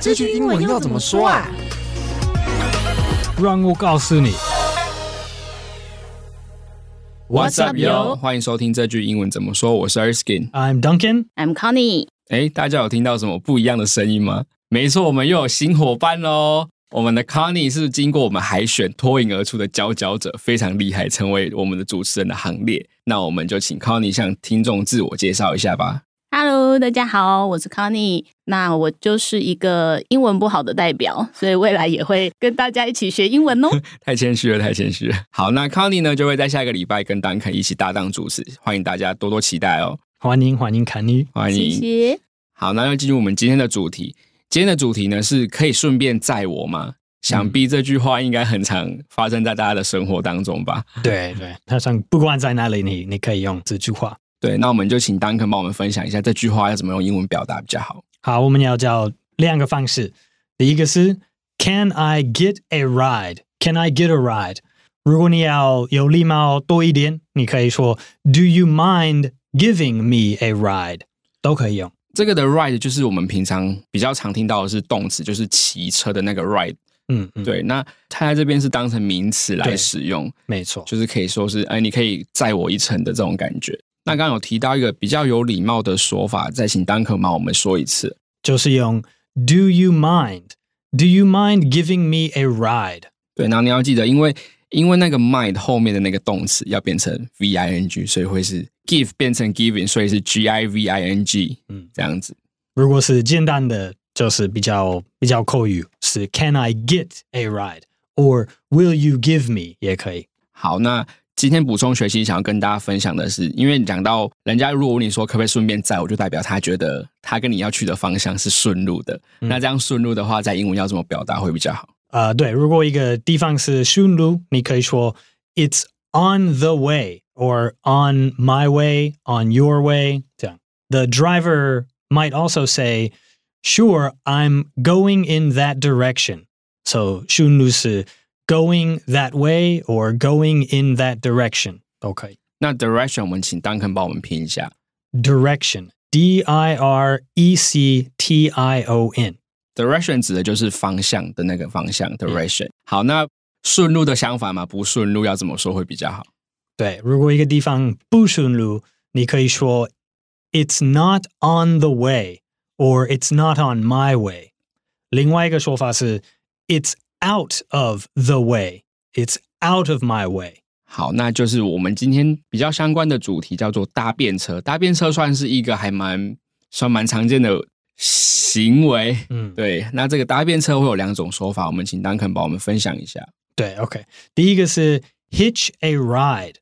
这句英文要怎么说啊？让我告诉你。What's up, yo？欢迎收听这句英文怎么说。我是 Erskine。I'm Duncan。I'm Connie。哎，大家有听到什么不一样的声音吗？没错，我们又有新伙伴喽。我们的 Connie 是经过我们海选脱颖而出的佼佼者，非常厉害，成为我们的主持人的行列。那我们就请 Connie 向听众自我介绍一下吧。Hello，大家好，我是 Connie。那我就是一个英文不好的代表，所以未来也会跟大家一起学英文哦。太谦虚了，太谦虚了。好，那 Connie 呢就会在下一个礼拜跟 Duncan 一起搭档主持，欢迎大家多多期待哦。欢迎欢迎 Connie，欢迎。谢谢。好，那要进入我们今天的主题。今天的主题呢是可以顺便载我吗？想必这句话应该很常发生在大家的生活当中吧？对对，他想不管在哪里，你你可以用这句话。对，那我们就请 Duncan 帮我们分享一下这句话要怎么用英文表达比较好。好，我们要教两个方式。第一个是 Can I get a ride？Can I get a ride？如果你要有礼貌多一点，你可以说 Do you mind giving me a ride？都可以用。这个的 ride 就是我们平常比较常听到的是动词，就是骑车的那个 ride。嗯，嗯，对。那它在这边是当成名词来使用，没错，就是可以说是哎，你可以载我一程的这种感觉。那刚刚有提到一个比较有礼貌的说法，再请 Duncan 帮我们说一次，就是用 Do you mind？Do you mind giving me a ride？对，然后你要记得，因为因为那个 mind 后面的那个动词要变成 v i n g，所以会是 give 变成 giving，所以是 g i v i n g，嗯，这样子。如果是简单的，就是比较比较口语，是 Can I get a ride？or Will you give me？也可以。好，那。今天补充学习，想要跟大家分享的是，因为你讲到人家如果问你说可不可以顺便载我，就代表他觉得他跟你要去的方向是顺路的。嗯、那这样顺路的话，在英文要怎么表达会比较好？啊、uh,，对，如果一个地方是顺路，你可以说 It's on the way or on my way, on your way。这样，The driver might also say, Sure, I'm going in that direction. So 顺路是。Going that way or going in that direction 都可以。那 direction 我们请 Duncan 帮我们拼一下。Direction, D-I-R-E-C-T-I-O-N。Direction 指的就是方向的那个方向。Direction。好，那顺路的相反嘛，不顺路要怎么说会比较好？对，如果一个地方不顺路，你可以说 It's not on the way or It's not on my way。另外一个说法是 It's Out of the way, it's out of my way。好，那就是我们今天比较相关的主题，叫做搭便车。搭便车算是一个还蛮算蛮常见的行为。嗯，对。那这个搭便车会有两种说法，我们请 Duncan 帮我们分享一下。对，OK。第一个是 hitch a ride，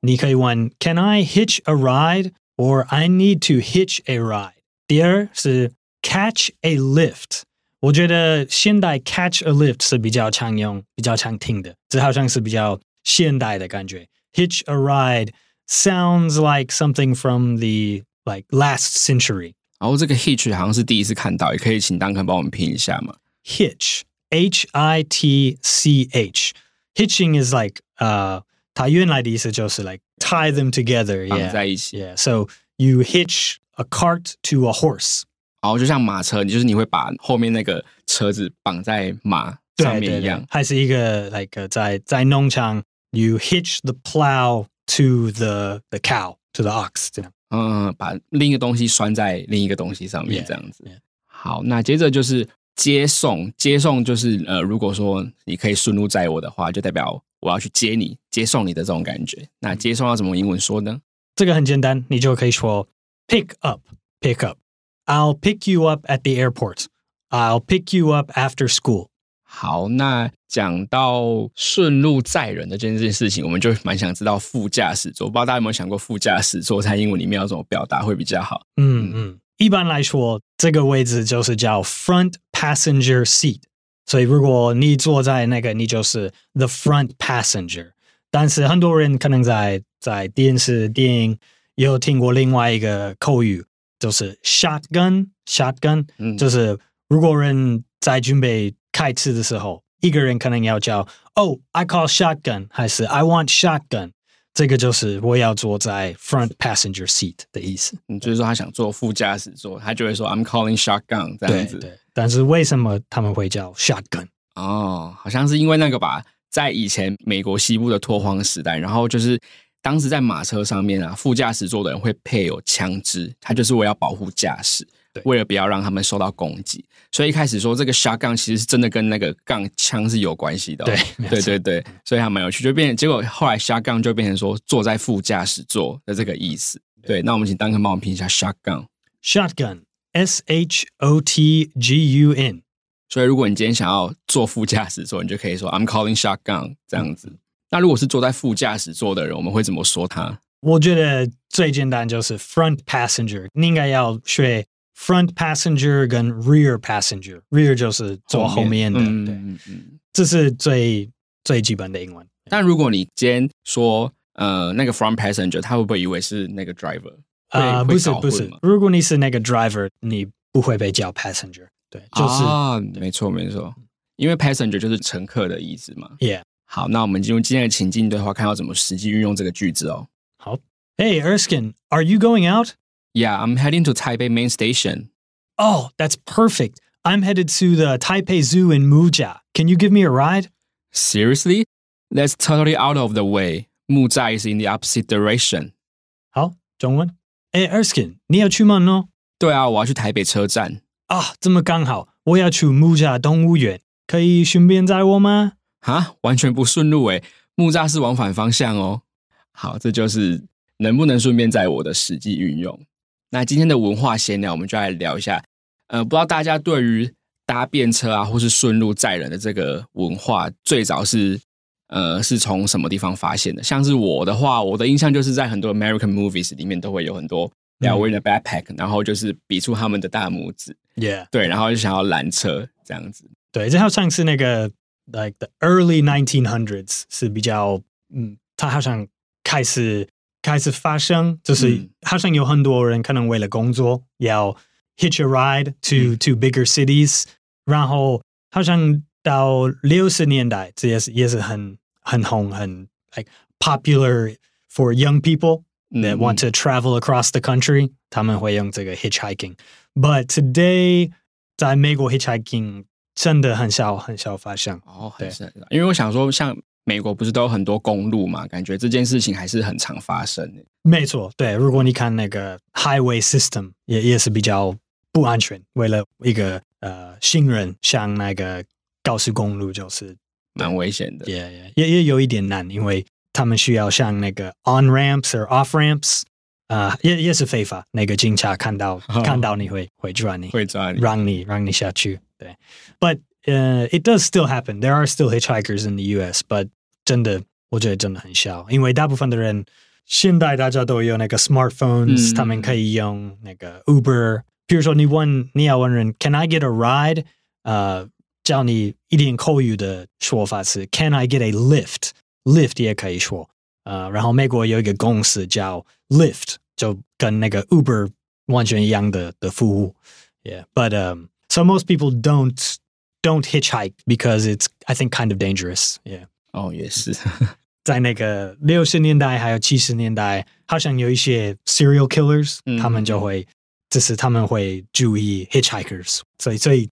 你可以问 Can I hitch a ride or I need to hitch a ride。第二是 catch a lift。 我觉得现代 catch a lift 是比较常用、比较常听的，这好像是比较现代的感觉。Hitch a ride sounds like something from the like last century。然后这个 hitch 好像是第一次看到，也可以请 Duncan 帮我们拼一下吗？Hitch, H-I-T-C-H。Hitching is like 呃、uh,，它原来的意思就是 like tie them together，绑在一起。Yeah, so you hitch a cart to a horse。 然后就像马车，你就是你会把后面那个车子绑在马上面一样，还是一个 like 在在农场，you hitch the plow to the the cow to the ox 这样，嗯，把另一个东西拴在另一个东西上面这样子。Yeah, yeah. 好，那接着就是接送，接送就是呃，如果说你可以顺路载我的话，就代表我要去接你，接送你的这种感觉。那接送要怎么英文说呢？这个很简单，你就可以说 pick up，pick up。I'll pick you up at the airport. I'll pick you up after school. 好，那讲到顺路载人的这件事情，我们就蛮想知道副驾驶座。我不知道大家有没有想过，副驾驶座在英文里面要怎么表达会比较好？嗯嗯，一般来说，这个位置就是叫 front passenger seat。所以如果你坐在那个，你就是 the front passenger。但是很多人可能在在电视、电影也有听过另外一个口语。就是 shotgun，shotgun，嗯，就是如果人在准备开车的时候，一个人可能要叫，Oh，I call shotgun，还是 I want shotgun。这个就是我要坐在 front passenger seat 的意思。嗯，就是说他想坐副驾驶座，他就会说 I'm calling shotgun 这样子。对，对，但是为什么他们会叫 shotgun？哦，好像是因为那个吧，在以前美国西部的拓荒时代，然后就是当时在马车上面啊，副驾驶座的人会配有枪支，他就是为了保护驾驶。对，为了不要让他们受到攻击，所以一开始说这个 shotgun 其实是真的跟那个杠枪是有关系的、哦。对，对对对，所以还蛮有趣，就变结果后来 shotgun 就变成说坐在副驾驶座的这个意思。对，那我们请 Duncan 帮我们拼一下 shotgun。shotgun，S H O T G U N。所以如果你今天想要坐副驾驶座，你就可以说 I'm calling shotgun 这样子。嗯、那如果是坐在副驾驶座的人，我们会怎么说他？我觉得最简单就是 front passenger，你应该要学。Front passenger 跟 rear passenger，rear 就是坐后面的，嗯、对，嗯嗯，这是最最基本的英文。但如果你今天说呃那个 front passenger，他会不会以为是那个 driver？啊、呃，不是不是，如果你是那个 driver，你不会被叫 passenger。对，就是啊，没错没错，因为 passenger 就是乘客的意思嘛。Yeah，好，那我们进入今天的情境对话，看要怎么实际运用这个句子哦。好，Hey Erskine，are you going out？Yeah, I'm heading to Taipei main station. Oh, that's perfect. I'm headed to the Taipei Zoo in Mujia. Can you give me a ride? Seriously? That's totally out of the way. Mujia is in the opposite direction. 好，中文。哎，Erskine，你要出门哦？对啊，我要去台北车站。啊，这么刚好，我要去 Mujia 动物园，可以顺便载我吗？ 哈，完全不顺路诶。木栅是往反方向哦。好，这就是能不能顺便在我的实际运用。那今天的文化闲聊，我们就来聊一下。呃，不知道大家对于搭便车啊，或是顺路载人的这个文化，最早是呃是从什么地方发现的？像是我的话，我的印象就是在很多 American movies 里面都会有很多两个人的 backpack，、嗯、然后就是比出他们的大拇指，Yeah，对，然后就想要拦车这样子。对，这好像是那个 like the early 1900s 是比较，嗯，他好像开始。开始发生，就是好像有很多人可能为了工作要 hitch a ride to to bigger cities，然后好像到六十年代，这也是也是很很红，很 like popular for young people that want to travel across the country，他们会用这个 hitchhiking。But today，在美国 hitchhiking 真的很少很少发生。哦，很少，因为我想说像。美国不是都有很多公路嘛？感觉这件事情还是很常发生的。没错，对。如果你看那个 highway system，也也是比较不安全。为了一个呃行人上那个高速公路，就是蛮危险的。也也也也有一点难，因为他们需要上那个 on ramps or off ramps，啊、呃，也也是非法。那个警察看到、oh, 看到你会会抓你，会抓你，让你让你下去。对，but 呃、uh,，it does still happen. There are still hitchhikers in the U.S., but 真的，我觉得真的很小，因为大部分的人现在大家都有那个 smartphones，、嗯、他们可以用那个 Uber。比如说，你问你要问人，Can I get a ride？呃，教你一点口语的说法是 Can I get a lift？Lift 也可以说。呃，然后美国有一个公司叫 Lyft， 就跟那个 Uber 完全一样的的服务。Yeah，but um, so most people don't. Don't hitchhike because it's, I think, kind of dangerous. Yeah. 哦，也是，在那个六十年代还有七十年代，好像有一些 serial killers，、嗯、他们就会，就是他们会注意 hitchhikers。所以，所以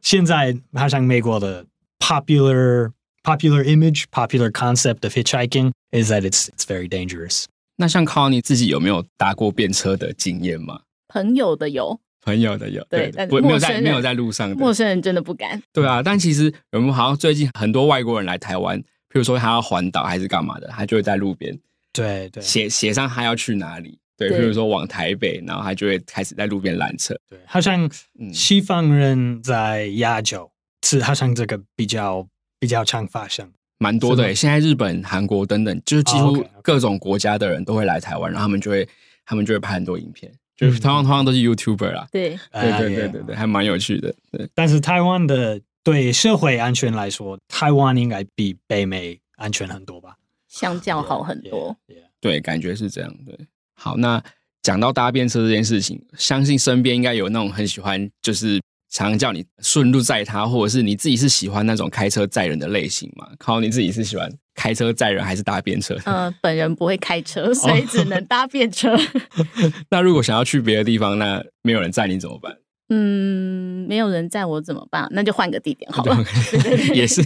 现在好像美国的 popular popular image popular concept of hitchhiking is that it's it's very dangerous。 那像 Connie 自己有没有搭过便车的经验吗？朋友的有。朋友的有对，不没有在没有在路上的陌生人真的不敢。对啊，但其实有没有好像最近很多外国人来台湾，譬如说他要环岛还是干嘛的，他就会在路边对对写写上他要去哪里，对，比如说往台北，然后他就会开始在路边拦车。对，好像西方人在亚洲是好像这个比较比较常发生，蛮多的。现在日本、韩国等等，就是几乎各种国家的人都会来台湾，然后他们就会他们就会拍很多影片。就是通常通常都是 YouTuber 啦，对对对对对对，还蛮有趣的。对，但是台湾的对社会安全来说，台湾应该比北美安全很多吧？相较好很多。Yeah, yeah, yeah. 对，感觉是这样。对，好，那讲到搭便车这件事情，相信身边应该有那种很喜欢就是常常叫你顺路载他，或者是你自己是喜欢那种开车载人的类型吗？靠，你自己是喜欢开车载人还是搭便车？呃，本人不会开车，所以只能搭便车。哦、那如果想要去别的地方，那没有人载你怎么办？嗯，没有人载我怎么办？那就换个地点好了。也是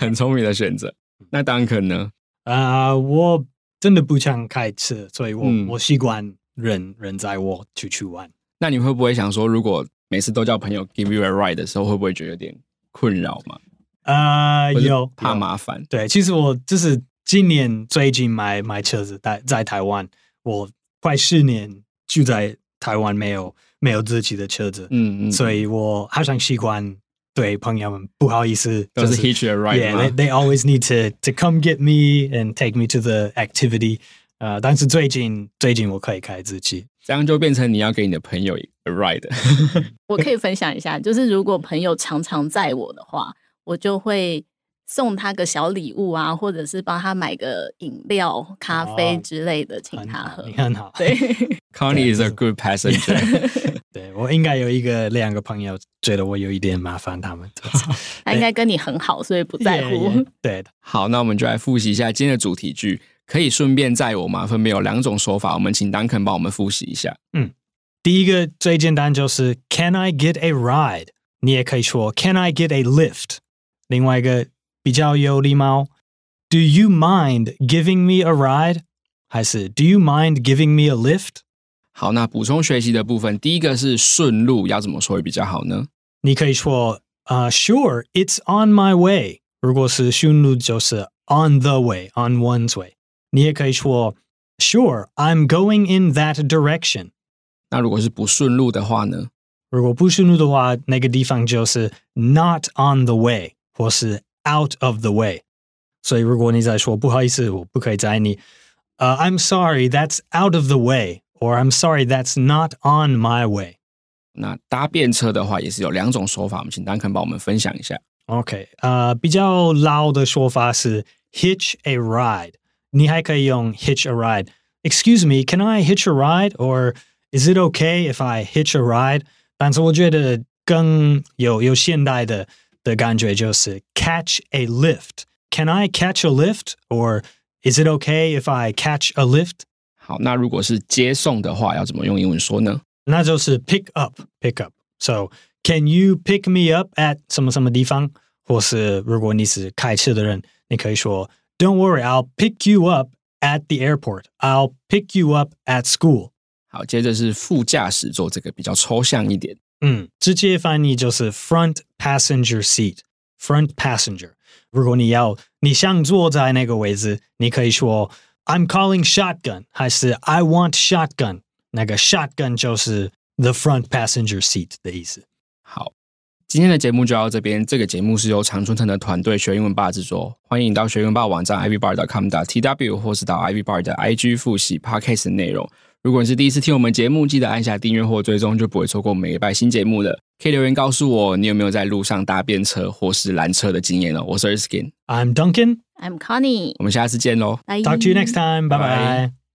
很聪明的选择。那 Duncan 呢？啊、呃，我真的不想开车，所以我、嗯、我习惯人人载我出去玩。那你会不会想说，如果每次都叫朋友 give you a ride 的时候，会不会觉得有点困扰嘛？啊、呃，有怕麻烦。对，其实我就是今年最近买买车子在在台湾，我快十年住在台湾，没有。没有自己的车子，嗯嗯，所以我好像习惯对朋友们不好意思，就是 hitch a ride。Yeah, they they always need to to come get me and take me to the activity。呃，但是最近最近我可以开自己，这样就变成你要给你的朋友 a ride。我可以分享一下，就是如果朋友常常载我的话，我就会。送他个小礼物啊，或者是帮他买个饮料、咖啡之类的，请他喝。你很好，对。Connie is a good passenger。对，我应该有一个两个朋友，觉得我有一点麻烦他们。他应该跟你很好，所以不在乎。Yeah, yeah, 对的。好，那我们就来复习一下今天的主题句，可以顺便载我吗？分别有两种说法，我们请 Duncan 帮我们复习一下。嗯，第一个最简单就是 Can I get a ride？你也可以说 Can I get a lift？另外一个。比较有礼貌，Do you mind giving me a ride？还是 Do you mind giving me a lift？好，那补充学习的部分，第一个是顺路要怎么说会比较好呢？你可以说啊、uh,，Sure，it's on my way。如果是顺路，就是 on the way，on one's way。你也可以说 Sure，I'm going in that direction。那如果是不顺路的话呢？如果不顺路的话，那个地方就是 not on the way，或是 out of the way，所以如果你在说不好意思，我不可以载你，呃、uh,，I'm sorry, that's out of the way，or I'm sorry, that's not on my way。那搭便车的话也是有两种说法，我们请 Duncan 帮我们分享一下。OK，呃、uh,，比较老的说法是 hitch a ride， 你还可以用 hitch a ride。Excuse me, can I hitch a ride? Or is it okay if I hitch a ride? 但是我觉得更有有现代的。的感觉就是 catch a lift. Can I catch a lift? Or is it okay if I catch a lift? 好，那如果是接送的话，要怎么用英文说呢？那就是 pick up, pick up. So, can you pick me up at 什么什么地方？或是如果你是开车的人，你可以说 Don't worry, I'll pick you up at the airport. I'll pick you up at school. 好，接着是副驾驶座，这个比较抽象一点。嗯，直接翻译就是 front passenger seat，front passenger。如果你要你想坐在那个位置，你可以说 I'm calling shotgun，还是 I want shotgun。那个 shotgun 就是 the front passenger seat 的意思。好， 今天的节目就到这边。这个节目是由常春藤的团队学英文吧制作。欢迎到学英文吧网站 ivybar.com.tw 或是到 ivybar 的 IG 复习 podcast 的内容。如果你是第一次听我们节目，记得按下订阅或追踪，就不会错过每个礼拜新节目了。可以留言告诉我，你有没有在路上搭便车或是拦车的经验哦。我是 Erskine，I'm Duncan，I'm Connie，我们下次见喽。Talk to you next time，拜拜。